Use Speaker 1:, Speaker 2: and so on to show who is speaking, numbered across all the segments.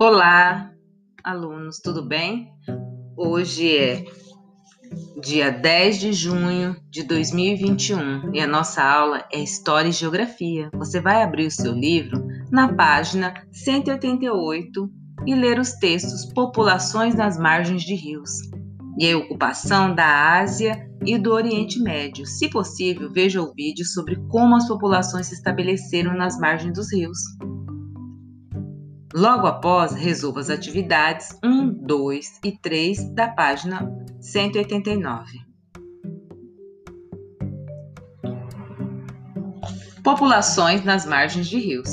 Speaker 1: Olá, alunos, tudo bem? Hoje é dia 10 de junho de 2021 e a nossa aula é História e Geografia. Você vai abrir o seu livro na página 188 e ler os textos Populações nas margens de rios e a ocupação da Ásia e do Oriente Médio. Se possível, veja o vídeo sobre como as populações se estabeleceram nas margens dos rios. Logo após, resolva as atividades 1, 2 e 3 da página 189. Populações nas margens de rios.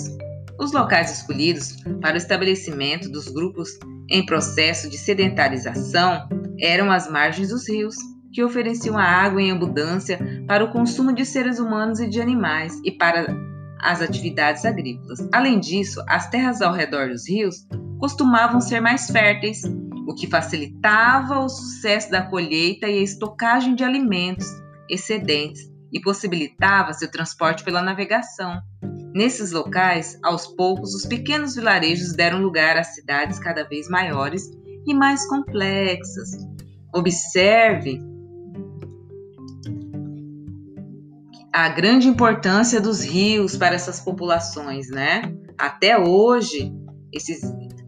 Speaker 1: Os locais escolhidos para o estabelecimento dos grupos em processo de sedentarização eram as margens dos rios, que ofereciam a água em abundância para o consumo de seres humanos e de animais e para as atividades agrícolas. Além disso, as terras ao redor dos rios costumavam ser mais férteis, o que facilitava o sucesso da colheita e a estocagem de alimentos excedentes e possibilitava seu transporte pela navegação. Nesses locais, aos poucos, os pequenos vilarejos deram lugar a cidades cada vez maiores e mais complexas. Observe a grande importância dos rios para essas populações, né? Até hoje, esses,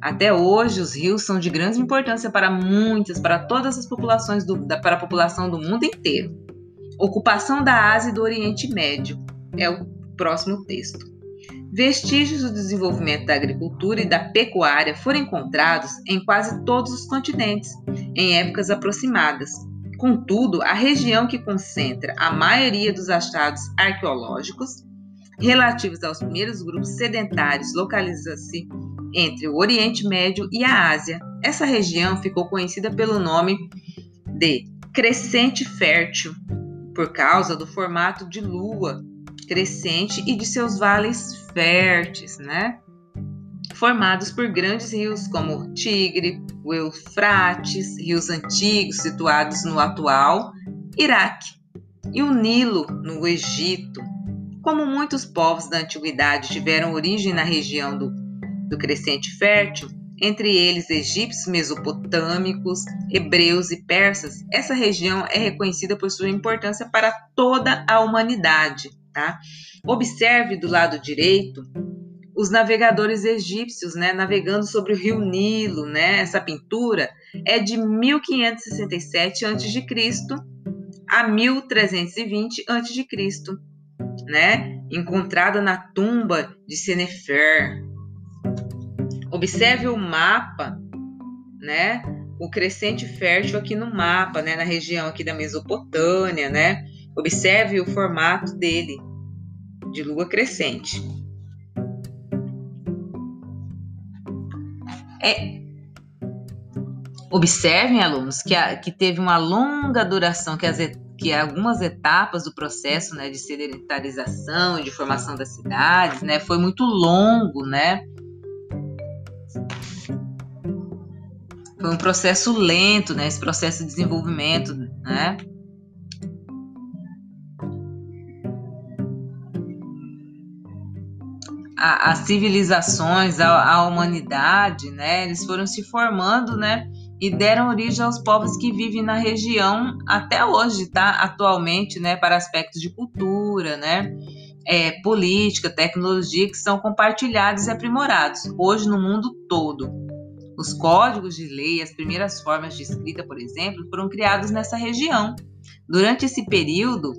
Speaker 1: até hoje os rios são de grande importância para muitas, para todas as populações do, da, para a população do mundo inteiro. Ocupação da Ásia e do Oriente Médio é o próximo texto. Vestígios do desenvolvimento da agricultura e da pecuária foram encontrados em quase todos os continentes, em épocas aproximadas, Contudo, a região que concentra a maioria dos achados arqueológicos relativos aos primeiros grupos sedentários localiza-se entre o Oriente Médio e a Ásia. Essa região ficou conhecida pelo nome de crescente fértil, por causa do formato de lua crescente e de seus vales férteis, né? Formados por grandes rios como o Tigre, o Eufrates, rios antigos situados no atual Iraque, e o Nilo, no Egito. Como muitos povos da antiguidade tiveram origem na região do, do Crescente Fértil, entre eles egípcios, mesopotâmicos, hebreus e persas, essa região é reconhecida por sua importância para toda a humanidade. Tá? Observe do lado direito os navegadores egípcios, né, navegando sobre o rio Nilo, né? Essa pintura é de 1567 a.C. a 1320 a.C., né? Encontrada na tumba de Senefer. Observe o mapa, né? O crescente fértil aqui no mapa, né, na região aqui da Mesopotâmia, né? Observe o formato dele de lua crescente. É, observem, alunos, que, a, que teve uma longa duração, que, as, que algumas etapas do processo né, de sedentarização e de formação das cidades né, foi muito longo, né? Foi um processo lento, né? Esse processo de desenvolvimento, né? As civilizações, a, a, humanidade, né? Eles foram se formando, né? E deram origem aos povos que vivem na região até hoje, tá? Atualmente, né? Para aspectos de cultura, né? É, política, tecnologia que são compartilhados e aprimorados hoje no mundo todo. Os códigos de lei, as primeiras formas de escrita, por exemplo, foram criados nessa região. Durante esse período,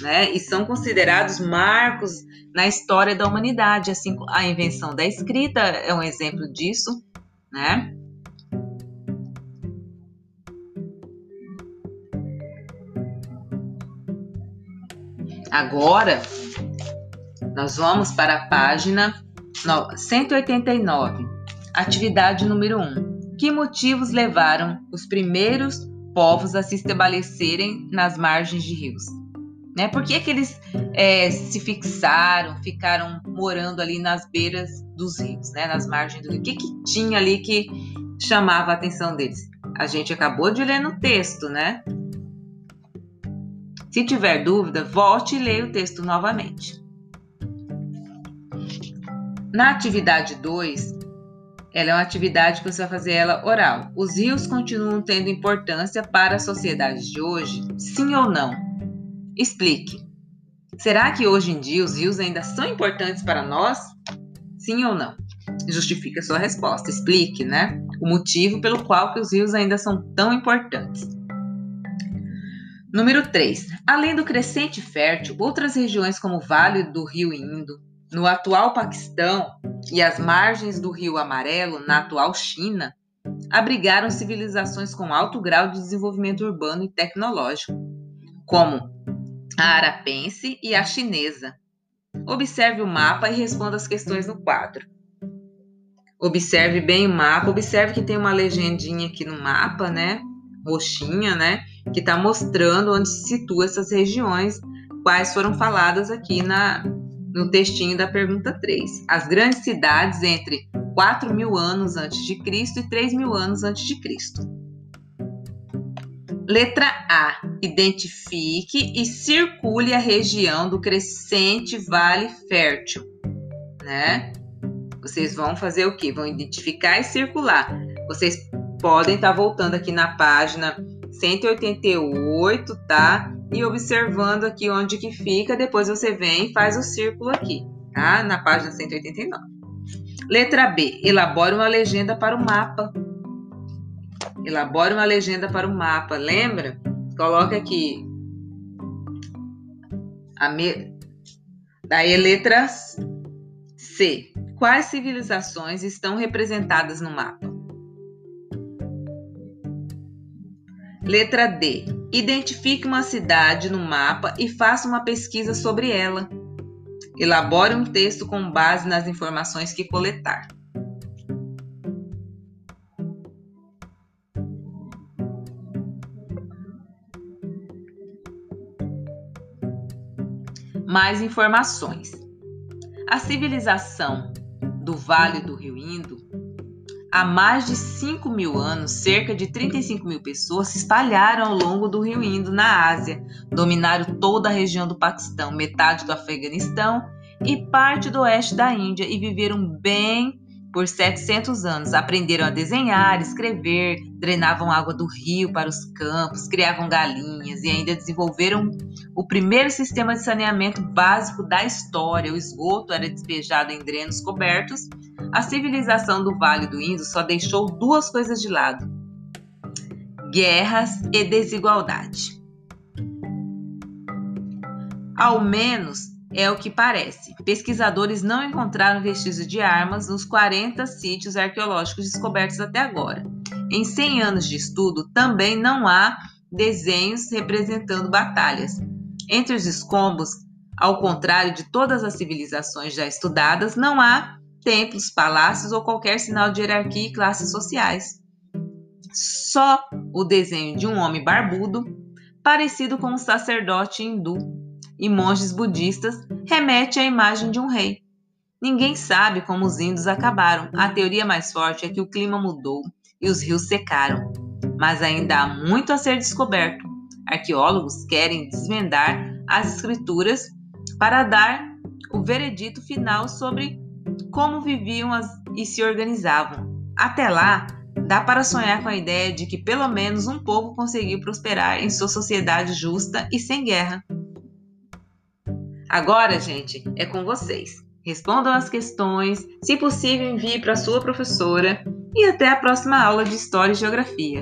Speaker 1: né, e são considerados marcos na história da humanidade, assim a invenção da escrita é um exemplo disso, né? Agora nós vamos para a página 189, atividade número 1. Que motivos levaram os primeiros povos a se estabelecerem nas margens de rios? Né? Por que, que eles é, se fixaram, ficaram morando ali nas beiras dos rios, né? nas margens do rio? O que, que tinha ali que chamava a atenção deles? A gente acabou de ler no texto, né? Se tiver dúvida, volte e leia o texto novamente. Na atividade 2, Ela é uma atividade que você vai fazer ela oral. Os rios continuam tendo importância para a sociedade de hoje? Sim ou não? Explique. Será que hoje em dia os rios ainda são importantes para nós? Sim ou não? Justifique a sua resposta. Explique, né? O motivo pelo qual que os rios ainda são tão importantes. Número 3. Além do crescente fértil, outras regiões como o Vale do Rio Indo, no atual Paquistão, e as margens do Rio Amarelo, na atual China, abrigaram civilizações com alto grau de desenvolvimento urbano e tecnológico, como a arapense e a chinesa. Observe o mapa e responda as questões no quadro. Observe bem o mapa, observe que tem uma legendinha aqui no mapa, né? Roxinha, né? Que está mostrando onde se situa essas regiões, quais foram faladas aqui na, no textinho da pergunta 3. As grandes cidades entre 4 mil anos antes de Cristo e 3 mil anos antes de Cristo. Letra A. Identifique e circule a região do crescente vale fértil, né? Vocês vão fazer o que? Vão identificar e circular. Vocês podem estar tá voltando aqui na página 188, tá? e observando aqui onde que fica, depois você vem e faz o círculo aqui, tá? Na página 189. Letra B, elabore uma legenda para o mapa. Elabore uma legenda para o mapa, lembra? Coloca aqui a me... Daí letra C. Quais civilizações estão representadas no mapa? Letra D. Identifique uma cidade no mapa e faça uma pesquisa sobre ela. Elabore um texto com base nas informações que coletar. Mais informações. A civilização do Vale do Rio Indo Há mais de 5 mil anos, cerca de 35 mil pessoas se espalharam ao longo do rio Indo, na Ásia, dominaram toda a região do Paquistão, metade do Afeganistão e parte do oeste da Índia e viveram bem por 700 anos. Aprenderam a desenhar, escrever, drenavam água do rio para os campos, criavam galinhas e ainda desenvolveram o primeiro sistema de saneamento básico da história. O esgoto era despejado em drenos cobertos a civilização do Vale do Indo só deixou duas coisas de lado: guerras e desigualdade. Ao menos é o que parece. Pesquisadores não encontraram vestígios de armas nos 40 sítios arqueológicos descobertos até agora. Em 100 anos de estudo, também não há desenhos representando batalhas. Entre os escombros, ao contrário de todas as civilizações já estudadas, não há templos, palácios ou qualquer sinal de hierarquia e classes sociais. Só o desenho de um homem barbudo, parecido com um sacerdote hindu, e monges budistas remete à imagem de um rei. Ninguém sabe como os índios acabaram. A teoria mais forte é que o clima mudou e os rios secaram. Mas ainda há muito a ser descoberto. Arqueólogos querem desvendar as escrituras para dar o veredito final sobre como viviam as, e se organizavam. Até lá, dá para sonhar com a ideia de que pelo menos um povo conseguiu prosperar em sua sociedade justa e sem guerra. Agora, gente, é com vocês. Respondam as questões, se possível, envie para sua professora e até a próxima aula de História e Geografia.